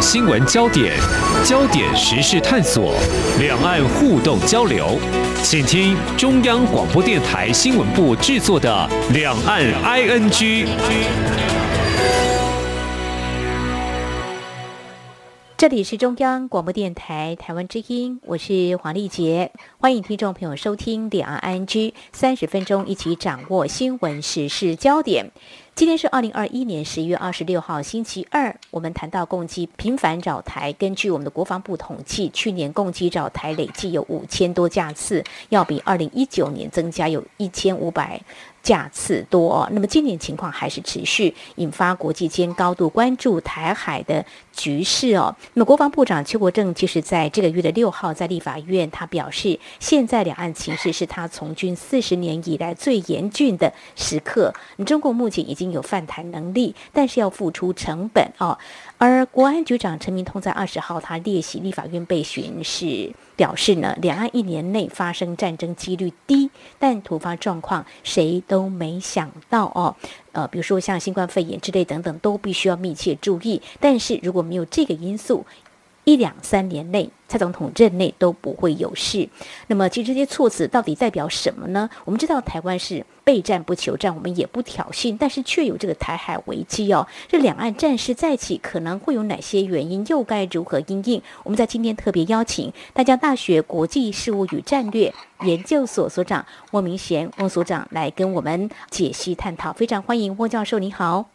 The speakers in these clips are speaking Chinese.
新闻焦点、焦点时事探索、两岸互动交流，请听中央广播电台新闻部制作的《两岸 ING》。这里是中央广播电台台湾之音，我是黄丽杰，欢迎听众朋友收听《两岸 ING》，三十分钟一起掌握新闻时事焦点。今天是二零二一年十一月二十六号，星期二。我们谈到共机频繁找台，根据我们的国防部统计，去年共机找台累计有五千多架次，要比二零一九年增加有一千五百。架次多，那么今年情况还是持续，引发国际间高度关注台海的局势哦。那么国防部长邱国正其实在这个月的六号在立法院，他表示，现在两岸情势是他从军四十年以来最严峻的时刻。中共目前已经有犯台能力，但是要付出成本哦。而国安局长陈明通在二十号他列席立法院被询时表示呢，两岸一年内发生战争几率低，但突发状况谁都没想到哦。呃，比如说像新冠肺炎之类等等，都必须要密切注意。但是如果没有这个因素，一两三年内，蔡总统任内都不会有事。那么，其实这些措辞到底代表什么呢？我们知道台湾是备战不求战，我们也不挑衅，但是却有这个台海危机哦。这两岸战事再起，可能会有哪些原因？又该如何应应？我们在今天特别邀请大江大学国际事务与战略研究所所长翁明贤翁所长来跟我们解析探讨。非常欢迎翁教授，你好。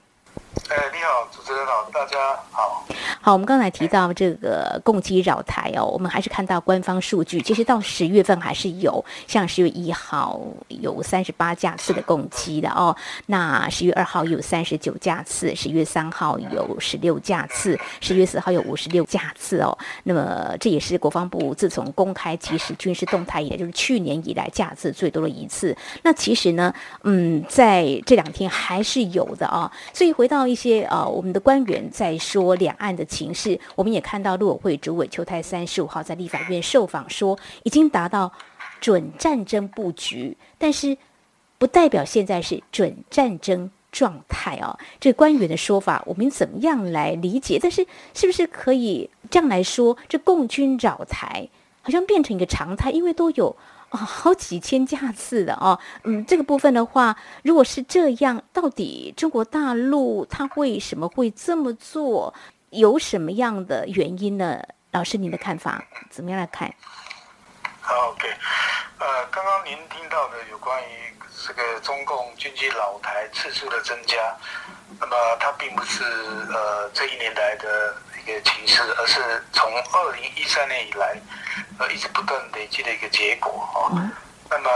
哎，你好，主持人好，大家好。好，我们刚才提到这个共机扰台哦，我们还是看到官方数据，其实到十月份还是有，像十月一号有三十八架次的共机的哦，那十月二号有三十九架次，十月三号有十六架次，十月四号有五十六架次哦。那么这也是国防部自从公开即时军事动态以来，就是去年以来架次最多的一次。那其实呢，嗯，在这两天还是有的啊。所以回到一些呃，我们的官员在说两岸的。情势，我们也看到陆委会主委邱泰三十五号在立法院受访说，已经达到准战争布局，但是不代表现在是准战争状态哦。这官员的说法，我们怎么样来理解？但是是不是可以这样来说？这共军扰台好像变成一个常态，因为都有哦好几千架次的哦。嗯，这个部分的话，如果是这样，到底中国大陆他为什么会这么做？有什么样的原因呢？老师，您的看法怎么样来看？好，OK，呃，刚刚您听到的有关于这个中共军机老台次数的增加，那么它并不是呃这一年来的一个情势，而是从二零一三年以来呃一直不断累积的一个结果啊。那么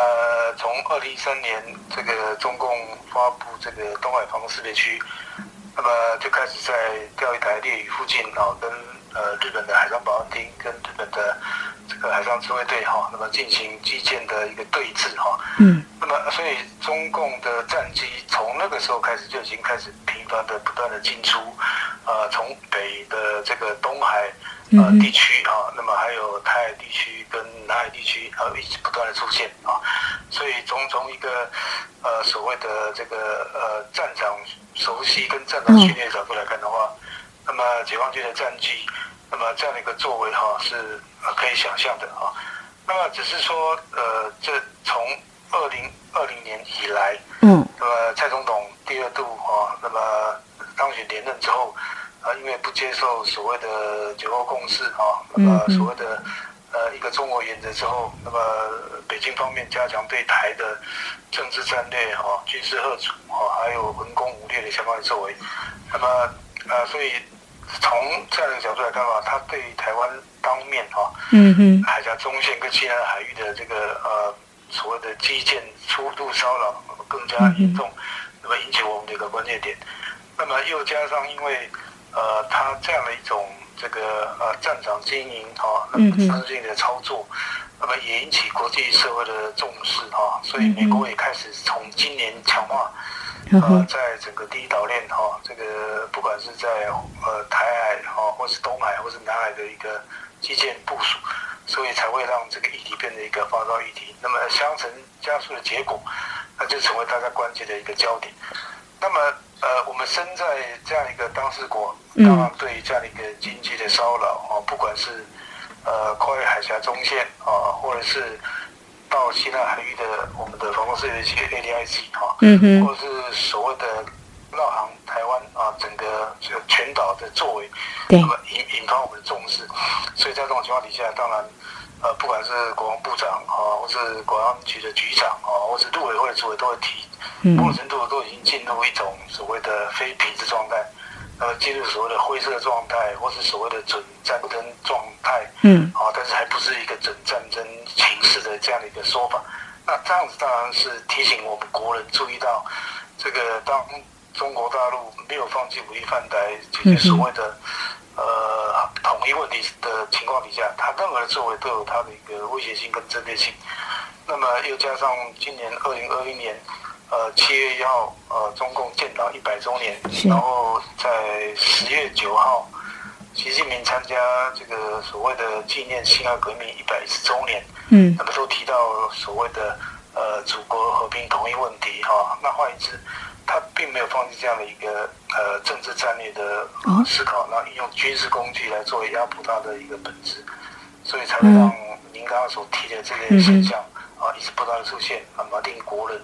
从二零一三年这个中共发布这个东海防空识别区。那么就开始在钓鱼台列屿附近啊，跟呃日本的海上保安厅跟日本的这个海上自卫队哈，那么进行基建的一个对峙哈。嗯。那么所以中共的战机从那个时候开始就已经开始频繁的不断的进出，呃，从北的这个东海呃地区啊，那么还有台海地区跟南海地区，呃，一直不断的出现啊。所以从从一个呃所谓的这个呃战场。熟悉跟战场训练角度来看的话，那么解放军的战机，那么这样的一个作为哈是可以想象的啊。那么只是说呃，这从二零二零年以来，嗯，那么蔡总统第二度啊，那么当选连任之后，啊，因为不接受所谓的九二共识啊，那么所谓的。呃，一个中国原则之后，那么北京方面加强对台的政治战略哈、军事贺阻哈，还有文攻武略的相关的作为，那么呃，所以从这样的角度来看的话，他对台湾当面哈，嗯哼，海峡中线跟西南海域的这个呃所谓的基建粗度骚扰更加严重，那么引起我们的一个关键点，那么又加上因为呃他这样的一种。这个呃战场经营哈，那么资金的操作，那么也引起国际社会的重视哈，所以美国也开始从今年强化，呃，在整个第一岛链哈，这个不管是在呃台海哈，或是东海或是南海的一个基建部署，所以才会让这个议题变成一个发烧议题。那么相乘加速的结果，那就成为大家关切的一个焦点。那么呃，我们身在这样一个当事国，嗯当然对于这样的一个经济的骚扰啊，不管是呃跨越海峡中线啊，或者是到西南海域的我们的防空识别区 ADIC 啊，嗯哼。或者是所谓的绕航台湾啊，整个这个全岛的作为，对。那么引引发我们的重视。所以在这种情况底下，当然，呃，不管是国防部长啊，或是国安局的局长啊，或是陆委会的主委都会提，嗯。某种程度都已经进入一种所谓的非平质状态，呃，进入所谓的灰色状态，或是所谓的准战争状态，嗯。啊，但是还不是一个准战样的一个说法。那这样子当然是提醒我们国人注意到，这个当中国大陆没有放弃武力犯台解决所谓的、呃统一问题的情况底下，他任何的作为都有他的一个威胁性跟针对性。那么又加上今年二零二一年，呃七月一号，呃中共建党一百周年，然后在十月九号，习近平参加这个所谓的纪念辛亥革命一百一十周年，嗯。那么都提到所谓的呃祖国和平统一问题哈、那换言之，他并没有放弃这样的一个呃政治战略的哦。思考，然后运用军事工具来作为压迫他的一个本质，所以才会让您刚刚所提的这个现象啊一直不断的出现，那么令国人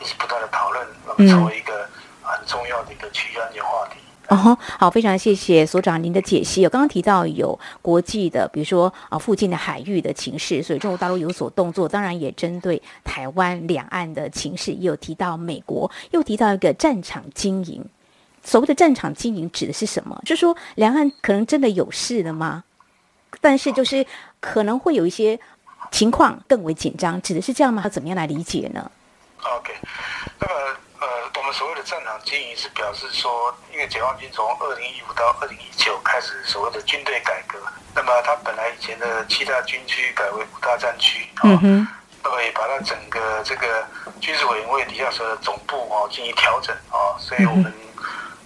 一直不断的讨论，那么成为一个很重要的一个区域安全话题。哦，好，非常谢谢所长您的解析。有刚刚提到有国际的，比如说啊附近的海域的情势，所以中国大陆有所动作，当然也针对台湾两岸的情势，也有提到美国，又提到一个战场经营。所谓的战场经营指的是什么？就是说两岸可能真的有事了吗？但是就是可能会有一些情况更为紧张，指的是这样吗？要怎么样来理解呢？OK，那么，们所谓的战场经营是表示说，因为解放军从二零一五到二零一九开始所谓的军队改革，那么它本来以前的七大军区改为五大战区啊，那么也把它整个这个军事委员会底下所有的总部啊进行调整啊，所以我们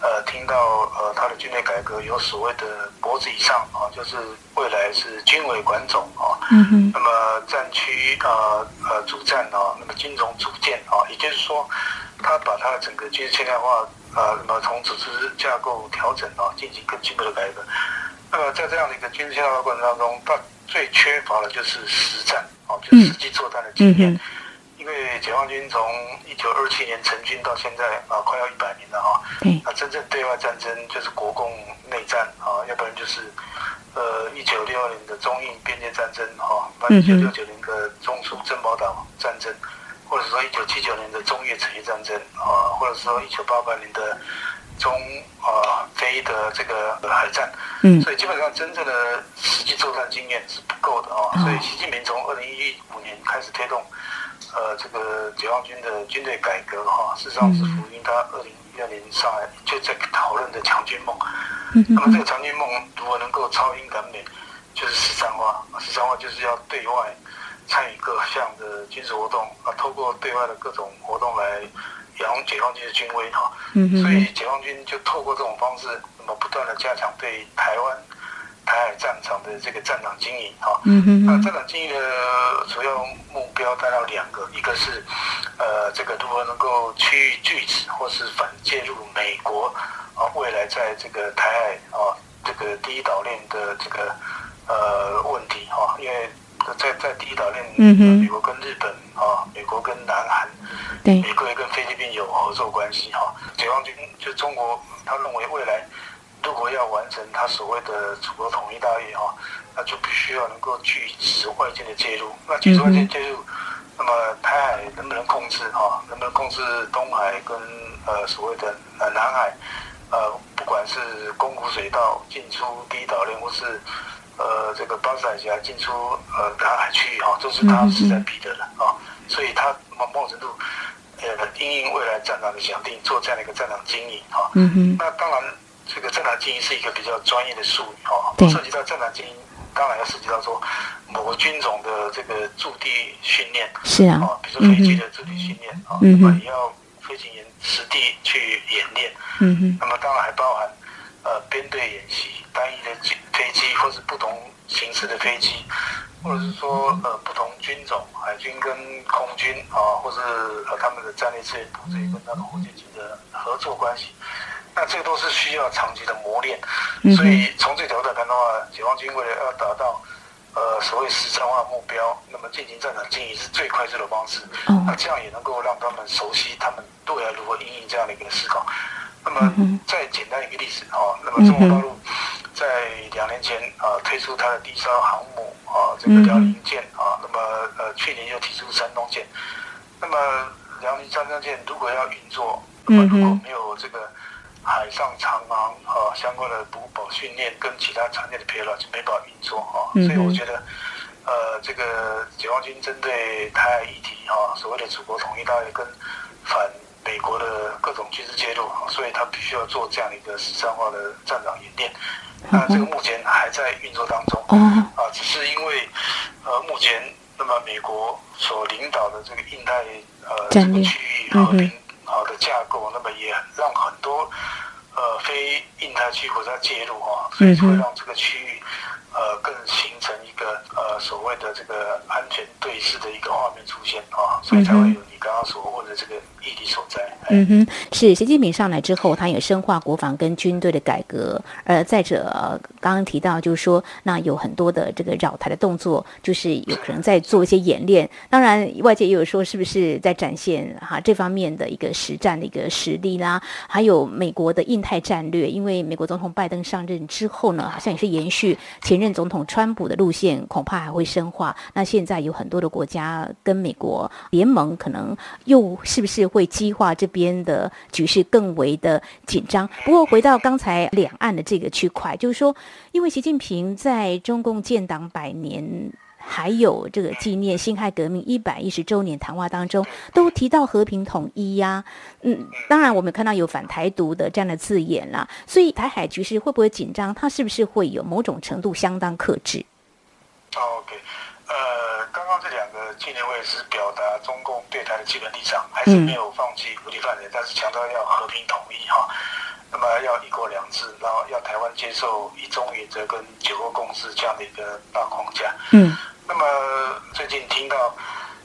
呃听到呃他的军队改革有所谓的脖子以上啊，就是未来是军委管总啊，嗯哼，那么战区啊呃主战啊，那么军种组建啊，也就是说，他把他的整个军事现代化呃，那么从组织架构调整啊，进行更进一步的改革。那么在这样的一个军事现代化过程当中，他最缺乏的就是实战啊，就是实际作战的经验。解放军从一九二七年成军到现在啊，快要一百年了哈、对，那真正对外战争就是国共内战啊，要不然就是呃一九六二年的中印边界战争哈，那嗯哼。一九六九年的中苏珍宝岛战争，或者说一九七九年的中越产业战争啊，或者说一九八八年的中啊非的这个海战，嗯。所以基本上真正的实际作战经验是不够的啊，所以习近平从二零一五年开始推动。呃，这个解放军的军队改革哈，事实上是福音他二零一二年上海就在讨论的强军梦。嗯那么这个强军梦如果能够超英赶美，就是实战化。实战化就是要对外参与各项的军事活动啊，透过对外的各种活动来扬解放军的军威哈。嗯所以解放军就透过这种方式，那么不断的加强对台湾台海战场的这个战场经营哈。嗯那战场经营的主要目标大概有两个，一个是呃这个如何能够区域拒止或是反介入美国啊未来在这个台海啊这个第一岛链的这个呃问题哈、因为在在第一岛链，嗯哼美国跟日本啊，美国跟南韩，对，美国也跟菲律宾有合作关系哈。解放军就中国，他认为未来如果要完成他所谓的祖国统一大业哈，那就必须要能够拒止外界的介入。那拒止外界介入，那么台海能不能控制哈？能不能控制东海跟呃所谓的呃南海？呃，不管是宫古水道进出第一岛链，或是呃这个巴士海峡进出呃南海区域哈，这是他势在必得的啊。所以他某某种程度，呃，因应未来战场的想定，做这样的一个战场经营哈。嗯哼，那当然，这个正常经营是一个比较专业的术语哈对，涉及到正常经营，当然要涉及到说某个军种的这个驻地训练是啊啊，，比如说飞机的驻地训练啊，那么也要飞行员实地去演练。嗯哼，那么当然还包含呃编队演习、单一的机飞机或是不同形式的飞机，或者是说呃不同军种，海军跟空军啊，或是呃他们的战略支援部队跟他们火箭军的合作关系，那这个都是需要长期的磨练。所以从这条来看的话，解放军为了要达到呃所谓实战化目标，那么进行战场经营是最快速的方式。那这样也能够让他们熟悉他们未来如何应应这样的一个思考。那么再简单一个例子啊，那么中国大陆在两年前啊推出它的第三艘航母啊这个辽宁舰啊，那么呃去年又提出山东舰，那么辽宁山东舰如果要运作，那么如果没有这个海上长航啊相关的补保训练跟其他产业的疲劳，就没办法运作啊。所以我觉得呃这个解放军针对台海议题啊，所谓的祖国统一大业跟反。美国的各种军事介入，所以他必须要做这样的一个实战化的战场演练。那这个目前还在运作当中，啊，只是因为呃，目前那么美国所领导的这个印太呃这个区域和平好的架构，那么也让很多呃非印太区国家介入啊，所以会让这个区域呃更形成一个呃所谓的这个安全对峙的一个画面出现啊，所以才会有你。刚刚所问的这个议题所在，嗯哼，是习近平上来之后，他也深化国防跟军队的改革。呃，再者，刚刚提到就是说，那有很多的这个扰台的动作，就是有可能在做一些演练。当然，外界也有说，是不是在展现哈这方面的一个实战的一个实力啦？还有美国的印太战略，因为美国总统拜登上任之后呢，好像也是延续前任总统川普的路线，恐怕还会深化。那现在有很多的国家跟美国联盟，可能。又是不是会激化这边的局势更为的紧张？不过回到刚才两岸的这个区块，就是说，因为习近平在中共建党百年，还有这个纪念辛亥革命一百一十周年谈话当中，都提到和平统一呀。嗯，当然我们看到有反台独的这样的字眼啦，所以台海局势会不会紧张？它是不是会有某种程度相当克制？OK。呃，刚刚这两个纪念会是表达中共对台的基本立场，还是没有放弃武力犯人，但是强调要和平统一哈，那么要一国两制，然后要台湾接受一中原则跟九二共识这样的一个大框架。嗯，那么最近听到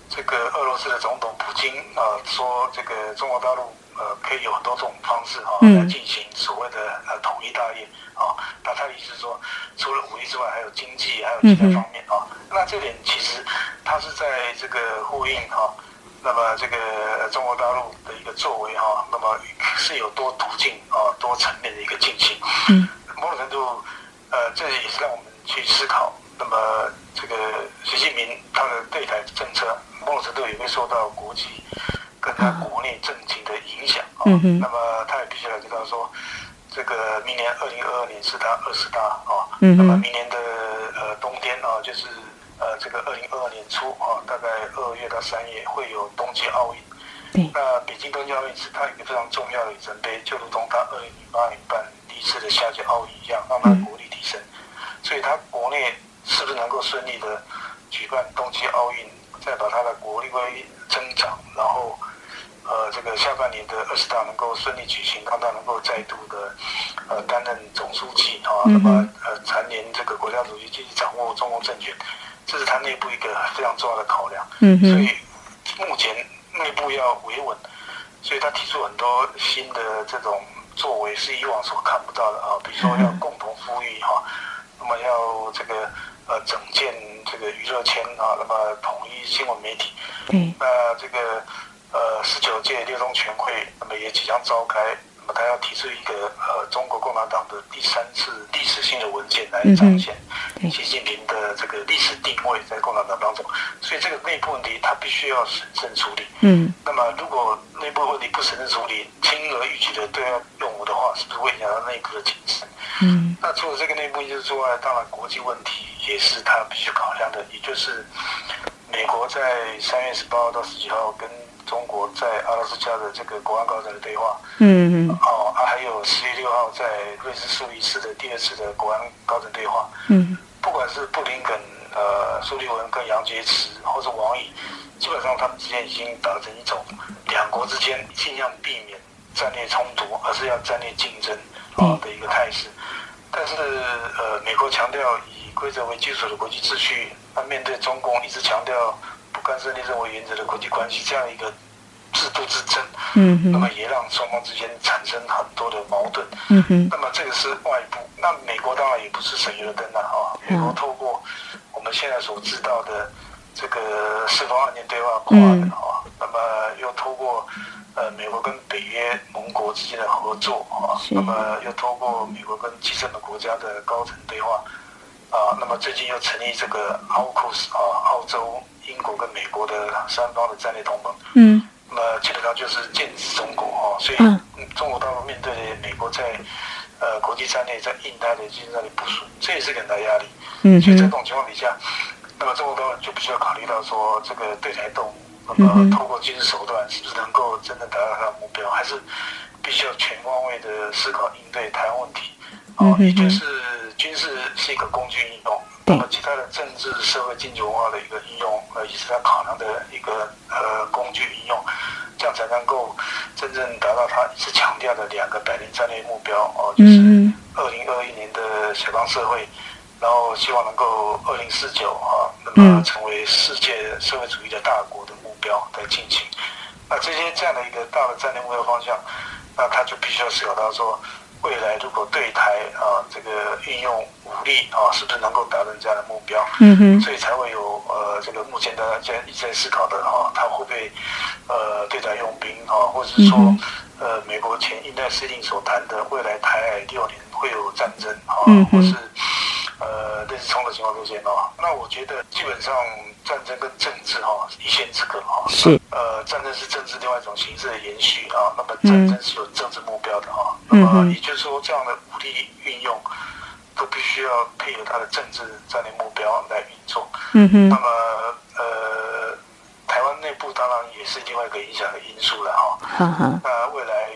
这个俄罗斯的总统普京啊说，这个中国大陆呃可以有很多种方式哈来进行所谓的呃统一大业。啊，那他的意思是说，除了武力之外，还有经济，还有其他方面啊。那这点其实他是在这个呼应哈，那么这个中国大陆的一个作为哈，那么是有多途径啊、多层面的一个进行。嗯，某种程度，呃，这也是让我们去思考，那么这个习近平他的对台政策，某种程度也会受到国际跟他国内政情的影响啊。嗯那么他也必须要知道说。这个明年二零二二年是他二十大啊，嗯那么明年的呃冬天啊，就是呃这个二零二二年初啊，大概二月到三月会有冬季奥运。那北京冬季奥运是它一个非常重要的里程碑，就如同它二零零八年办第一次的夏季奥运一样，让它国力提升。所以它国内是不是能够顺利的举办冬季奥运，再把它的国力会增长，然后。呃，这个下半年的二十大能够顺利举行，让他能够再度的呃担任总书记啊，那么呃蝉联这个国家主席，继续掌握中共政权，这是他内部一个非常重要的考量。嗯所以目前内部要维稳，所以他提出很多新的这种作为，是以往所看不到的啊，比如说要共同富裕哈，那么要这个呃整建这个娱乐圈啊，那么统一新闻媒体。嗯。那这个。呃，十九届六中全会，那么也即将召开，他要提出一个呃中国共产党的第三次历史性的文件来彰显习近平的这个历史定位在共产党当中，所以这个内部问题他必须要审慎处理。嗯，那么如果内部问题不审慎处理，轻而易举的对外用武的话，是不是会影响到内部的谨慎？嗯，那除了这个内部因素之外，当然国际问题也是他必须考量的，也就是美国在三月十八号到十几号跟中国在阿拉斯加的这个国安高层的对话，嗯嗯，哦，还有十月六号在瑞士苏黎世的第二次的国安高层对话，嗯，不管是布林肯、呃苏利文跟杨洁篪，或者王毅，基本上他们之间已经达成一种两国之间尽量避免战略冲突，而是要战略竞争啊的一个态势。但是呃，美国强调以规则为基础的国际秩序，那面对中共一直强调不干涉内政为原则的国际关系这样一个制度之争，嗯，那么也让双方之间产生很多的矛盾。嗯哼，那么这个是外部，那美国当然也不是省油的灯了啊。美国透过我们现在所知道的这个四方案件对话框的啊，那么又透过呃美国跟北约盟国之间的合作啊，那么又透过美国跟集成的国家的高层对话啊，那么最近又成立这个 AUKUS 啊，澳洲、英国跟美国的三方的战略同盟。嗯那么基本上就是剑指中国哈，所以中国大陆面对美国在呃国际战略在印太的军事战略部署，这也是给很大压力。嗯所以在这，种情况底下，那么中国大陆就必须要考虑到说这个对台动武，那么透过军事手段是不是能够真的达到它的目标，还是必须要全方位的思考应对台湾问题。哦，也就是军事是一个工具应用，那么其他的政治、社会、经济文化的一个应用，呃，也是它考量的一个呃工具应用，这样才能够真正达到他一直强调的两个百年战略目标哦，就是嗯二零二一年的小康社会，然后希望能够二零四九啊，那嗯。么成为世界社会主义的大国的目标在进行。那这些这样的一个大的战略目标方向，那他就必须要思考到说，未来如果对台啊这个运用武力啊，是不是能够达成这样的目标？嗯哼，所以才会有呃这个目前大家现在一直在思考的哈、他会不会呃对台用兵啊，或者是说嗯呃美国前印太司令所谈的未来台海六年会有战争啊，嗯或是呃类似冲突情况出现哦。那我觉得基本上战争跟政治哈、一线之隔哈、是呃战争是政治另外一种形式的延续啊，那么战争是有政治目标的哈、嗯那么也就是说这样的武力运用。都必须要配合它的政治战略目标来运作。嗯哼，那么，呃，台湾内部当然也是另外一个影响的因素了哈。哈哈，那未来，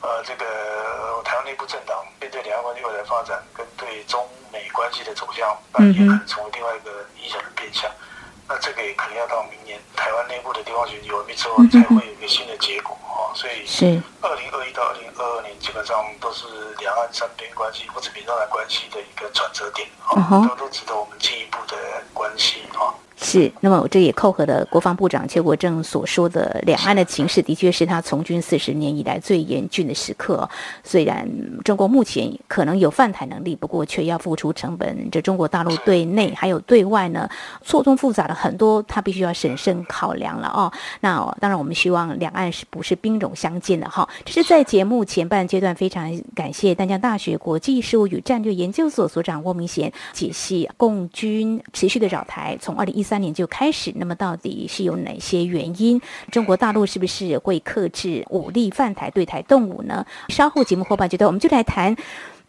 呃，这个台湾内部政党面对两岸关系未来发展跟对中美关系的走向，那也可能成为另外一个影响的变相。那这个也可能要到明年台湾内部的地方选举完毕之后，才会有一个新的结果啊。所以，是，二零二一到二零二二年基本上都是两岸三边关系或者民众的关系的一个转折点啊，都都值得我们进一步的关系啊。是，那么这也扣合了国防部长邱国正所说的，两岸的情势的确是他从军四十年以来最严峻的时刻。虽然中国目前可能有犯台能力，不过却要付出成本。这中国大陆对内还有对外呢，错综复杂的很多，他必须要审慎考量了哦。那当然，我们希望两岸是不是兵戎相见的哈？这是在节目前半阶段，非常感谢淡江大学国际事务与战略研究所所长翁明贤解析共军持续的扰台，从二零一三年就开始，那么到底是有哪些原因？中国大陆是不是会克制武力犯台对台动武呢？稍后节目后半阶段，我们就来谈。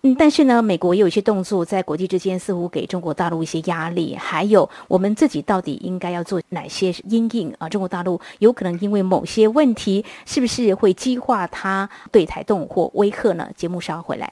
嗯，但是呢，美国也有一些动作，在国际之间似乎给中国大陆一些压力。还有，我们自己到底应该要做哪些因应啊？中国大陆有可能因为某些问题，是不是会激化它对台动或威吓呢？节目稍后回来。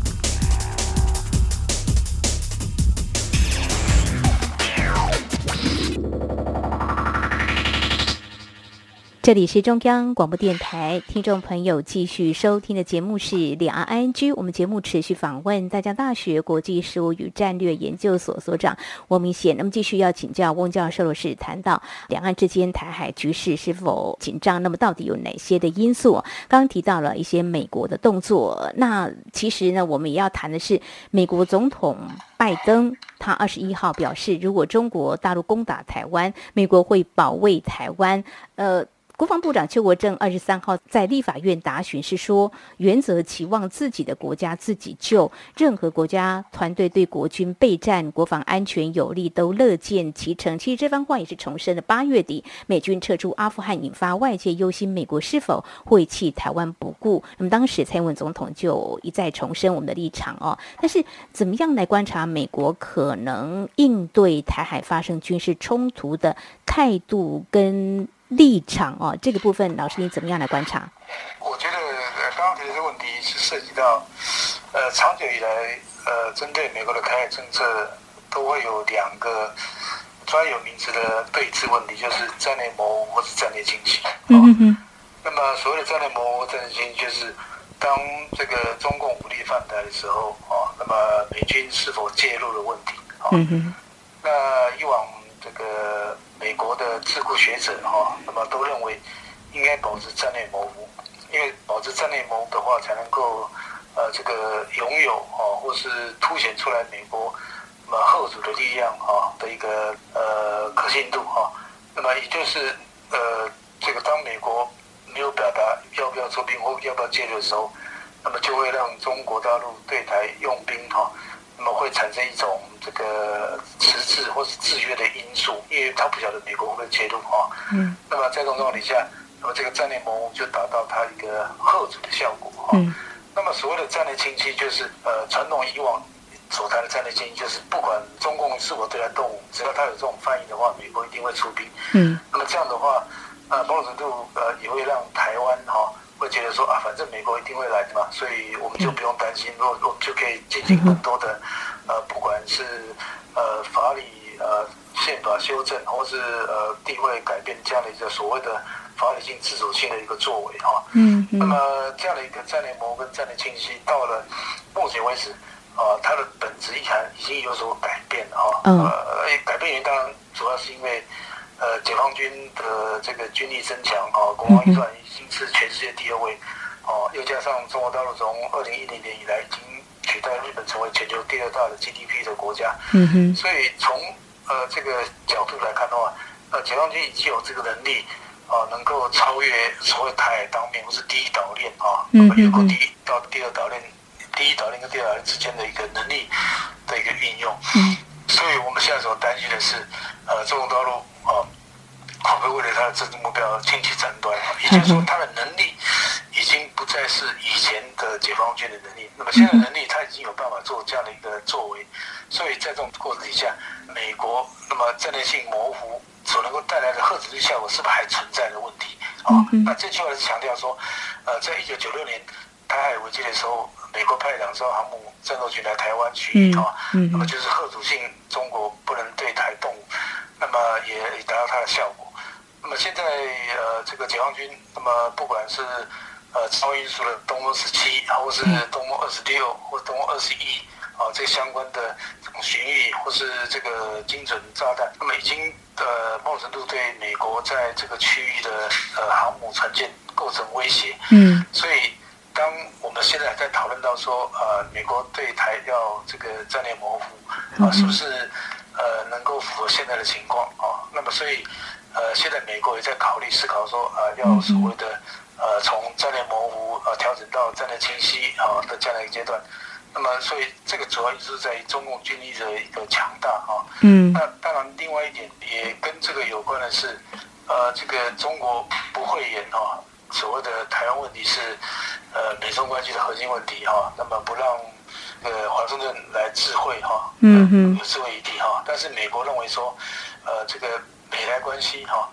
这里是中央广播电台，听众朋友继续收听的节目是《两岸 ING》。我们节目持续访问大江大学国际事务与战略研究所所长翁明贤。那么继续要请教翁教授的是，谈到两岸之间台海局势是否紧张，那么到底有哪些的因素？刚刚提到了一些美国的动作，那其实呢，我们也要谈的是美国总统拜登。他二十一号表示，如果中国大陆攻打台湾，美国会保卫台湾。呃。国防部长邱国正二十三号在立法院答询是说，原则期望自己的国家自己救，任何国家团队对国军备战、国防安全有利都乐见其成。其实这番话也是重申了八月底美军撤出阿富汗，引发外界忧心美国是否会弃台湾不顾。那么当时蔡英文总统就一再重申我们的立场哦。但是怎么样来观察美国可能应对台海发生军事冲突的态度跟？立场哦，这个部分老师你怎么样来观察？我觉得呃，刚刚提的这个问题是涉及到呃长久以来呃针对美国的开海政策都会有两个专有名词的对峙问题，就是战略模糊或是战略清晰。嗯嗯，那么所谓的战略模糊、战略清晰，就是当这个中共武力犯台的时候啊，那么美军是否介入的问题啊。那以往这个美国的智库学者哈，那么都认为应该保持战略模糊，因为保持战略模糊的话，才能够呃这个拥有啊，或是凸显出来美国那么后主的力量啊的一个呃可信度哈。那么也就是呃这个当美国没有表达要不要出兵或要不要介入的时候，那么就会让中国大陆对台用兵哈。那么会产生一种这个迟滞或是制约的因素，因为他不晓得美国会不会介入哈。嗯。那么在这种状况底下，那么这个战略模糊就达到它一个后阻的效果哈。嗯。那么所谓的战略清晰，就是呃传统以往所谈的战略清晰，就是不管中共是否对他动武，只要他有这种翻译的话，美国一定会出兵。嗯。那么这样的话，呃某种程度呃也会让台湾哈。会觉得说啊，反正美国一定会来的嘛，所以我们就不用担心，我我们就可以进行更多的，呃，不管是呃法理呃宪法修正，或是呃地位改变这样的一个所谓的法理性自主性的一个作为哈。嗯嗯。那么这样的一个战略模跟战略清晰，到了目前为止，啊，它的本质意涵已经有所改变了哈。嗯。呃，改变原因当然主要是因为。呃，解放军的这个军力增强啊，国防预算已经是全世界第二位，哦，又加上中国大陆从二零一零年以来已经取代日本成为全球第二大的 GDP 的国家，嗯哼，所以从呃这个角度来看的话，呃，解放军已经有这个能力啊，能够超越所谓台海当面或是第一岛链啊，越过第一到第二岛链，第一岛链跟第二岛链之间的一个能力的一个运用，嗯，所以我们现在所担心的是，呃，中国大陆。啊，会不会为了他的政治目标轻启战端？也就是说，他的能力已经不再是以前的解放军的能力。那么现在能力，他已经有办法做这样的一个作为。所以在这种过程底下，美国那么战略性模糊所能够带来的核子力效果，是不是还存在的问题？啊，那这句话是强调说，呃，在一九九六年台海危机的时候，美国派两艘航母战斗群来台湾区域啊，那么就是核主性中国不能对台动武。那么也也达到它的效果。那么现在呃，这个解放军，那么不管是呃超音速的东风十七，或是东风二十六，或东风二十一，啊，这相关的这种巡弋或是这个精准炸弹，那么已经呃某种程度对美国在这个区域的呃航母船舰构成威胁。嗯。所以当我们现在在讨论到说，呃，美国对台要这个战略模糊，啊，是不是？呃，能够符合现在的情况啊，那么所以，呃，现在美国也在考虑思考说，呃，要所谓的呃从战略模糊呃调整到战略清晰啊的这样的一个阶段，那么所以这个主要就是在于中共军力的一个强大啊。嗯。那当然，另外一点也跟这个有关的是，呃，这个中国不会演啊，所谓的台湾问题是呃美中关系的核心问题哈，那么不让。呃，华盛顿来智慧哈，嗯哼，有智慧一地哈，但是美国认为说，呃，这个美台关系哈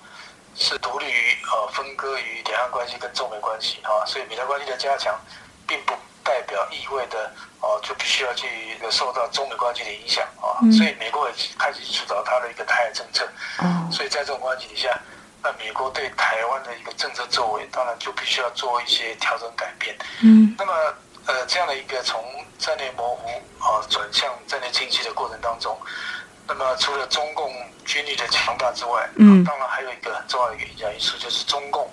是独立于呃分割于两岸关系跟中美关系啊，所以美台关系的加强，并不代表意味的哦就必须要去受到中美关系的影响啊，所以美国也开始主导它的一个台海政策，所以在这种关系底下，那美国对台湾的一个政策作为，当然就必须要做一些调整改变，嗯，那么。呃，这样的一个从战略模糊啊转向战略清晰的过程当中，那么除了中共军力的强大之外，嗯，当然还有一个很重要的一个影响因素，就是中共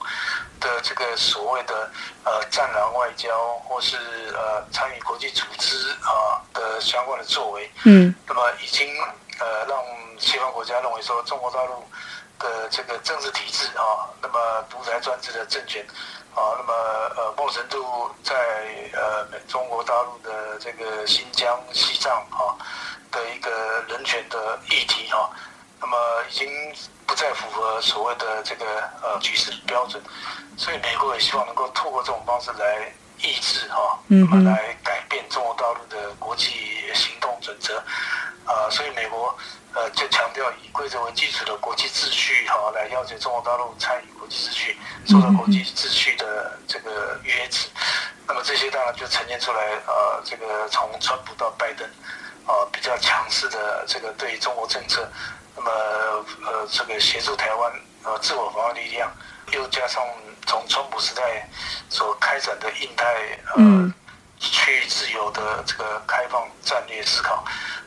的这个所谓的呃战狼外交，或是呃参与国际组织啊的相关的作为，嗯，那么已经呃让西方国家认为说中国大陆的这个政治体制啊，那么独裁专制的政权。啊，那么呃，某种程度在呃中国大陆的这个新疆、西藏啊的一个人权的议题哈，那么已经不再符合所谓的这个呃局势标准，所以美国也希望能够透过这种方式来抑制哈，那么来改变中国大陆的国际行动准则，啊，所以美国。呃，就强调以规则为基础的国际秩序，哈，来要求中国大陆参与国际秩序，受到国际秩序的这个约制。那那么这些当然就呈现出来，呃，这个从川普到拜登，啊，比较强势的这个对中国政策，那么呃，这个协助台湾呃自我防卫力量，又加上从川普时代所开展的印太呃区域自由的这个开放战略思考，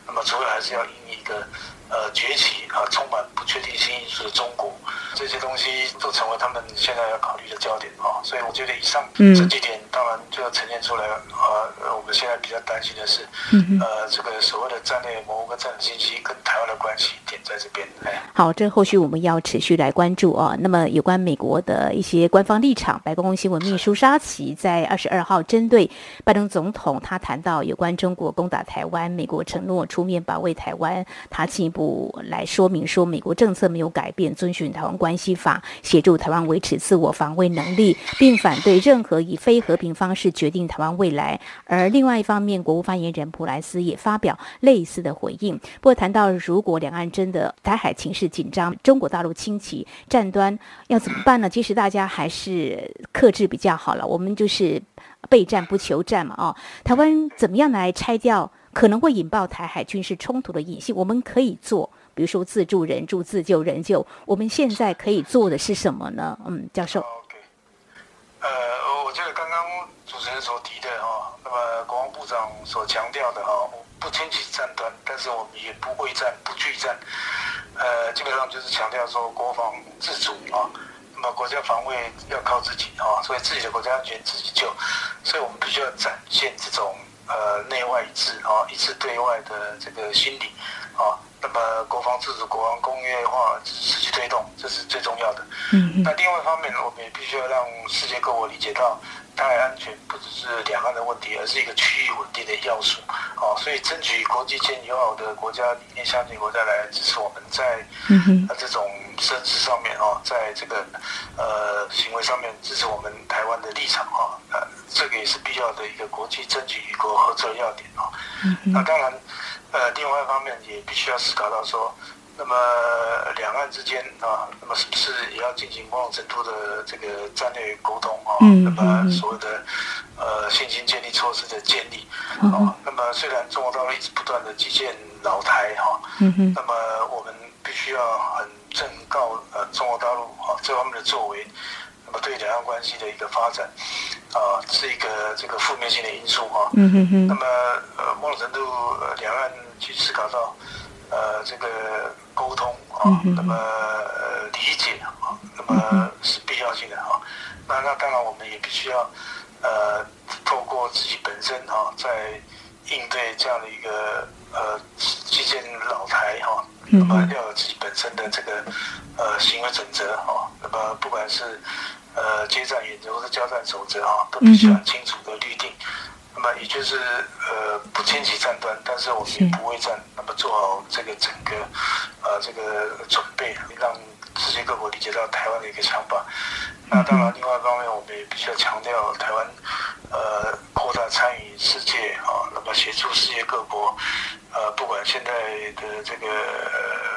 那么主要还是要以一个。呃，崛起啊，充满不确定性因素的中国，这些东西都成为他们现在要考虑的焦点啊。所以我觉得以上这几点，当然就要呈现出来。呃，我们现在比较担心的是，呃，这个所谓的战略模糊跟战略信息跟台湾的关系点在这边。哎，好，这后续我们要持续来关注啊。那么有关美国的一些官方立场，白宫新闻秘书沙奇在二十二号针对拜登总统，他谈到有关中国攻打台湾，美国承诺出面保卫台湾，他进一步。来说明说，美国政策没有改变，遵循《台湾关系法》，协助台湾维持自我防卫能力，并反对任何以非和平方式决定台湾未来。而另外一方面，国务发言人普莱斯也发表类似的回应。不过谈到如果两岸真的台海情势紧张，中国大陆轻起战端，要怎么办呢？其实大家还是克制比较好了。我们就是备战不求战嘛，哦，台湾怎么样来拆掉？可能会引爆台海军事冲突的隐性，我们可以做，比如说自助人助、自救人救。我们现在可以做的是什么呢？嗯，教授。呃，我觉得刚刚主持人所提，长所强调的哈，不牵起战端，但是我们也不畏战、不惧战。呃，基本上就是强调说国防自主啊，那么国家防卫要靠自己啊，所以自己的国家安全自己救，所以我们必须要展现这种。呃，内外一致啊，一致对外的这个心理啊，那么国防自主、国防工业化持续推动，这是最重要的。嗯那另外一方面，我们也必须要让世界各国理解到，台海安全不只是两岸的问题，而是一个区域稳定的要素。哦，所以争取国际间友好的国家、理念相近国家来支持我们在呃这种政治上面哦，在这个呃行为上面支持我们台湾的立场啊。呃，这个也是必要的一个国际争取与国合作的要点啊。那当然，呃，另外一方面也必须要思考到说，那么两岸之间啊，那么是不是也要进行某种程度的这个战略沟通啊？那么所谓的呃信心建立措施的建立啊。那么虽然中国大陆一直不断的基建老台哈，那么我们必须要很正告呃中国大陆啊这方面的作为。那么对两岸关系的一个发展，啊，是一个这个负面性的因素哈。嗯哼哼。那么呃，某种程度，两岸去思考到，呃，这个沟通啊，那么理解啊，那么是必要性的哈。那那当然，我们也必须要呃，透过自己本身哈，在应对这样的一个呃基建老台哈，那么要有自己本身的这个呃行为准则哈。那么不管是呃，接战原则或者交战守则啊，都必须很清楚。也就是呃，不牵起战端，但是我们也不会战。那么做好这个整个呃这个准备，让世界各国理解到台湾的一个想法。那当然，另外一方面，我们也必须要强调台湾呃扩大参与世界啊，那么协助世界各国呃，不管现在的这个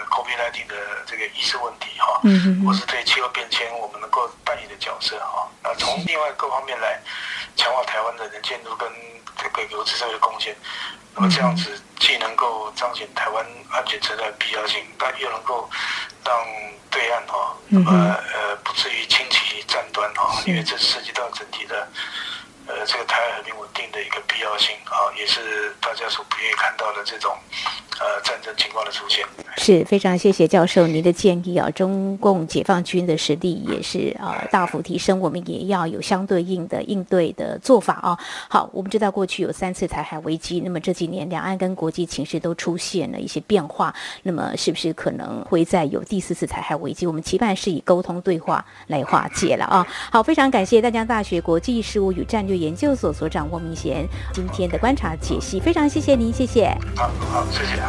COVID-19 的这个意识问题哈，或是对气候变迁，我们能够扮演的角色哈。那从另外各方面来强化台湾的能见度跟这个油资这个贡献，那么这样子既能够彰显台湾安全存在的必要性，但又能够让对岸哈，那么呃不至于轻起战端哈，因为这涉及到整体的。呃，这个台海和平稳定的一个必要性啊，也是大家所不愿意看到的这种呃战争情况的出现。是非常谢谢教授您的建议啊，中共解放军的实力也是啊大幅提升，我们也要有相对应的应对的做法啊。好，我们知道过去有三次台海危机，那么这几年两岸跟国际情势都出现了一些变化，那么是不是可能会再有第四次台海危机？我们期盼是以沟通对话来化解了啊。好，非常感谢大江大学国际事务与战略。研究所所长汪明贤今天的观察解析，非常谢谢您，谢谢。好，好，谢谢，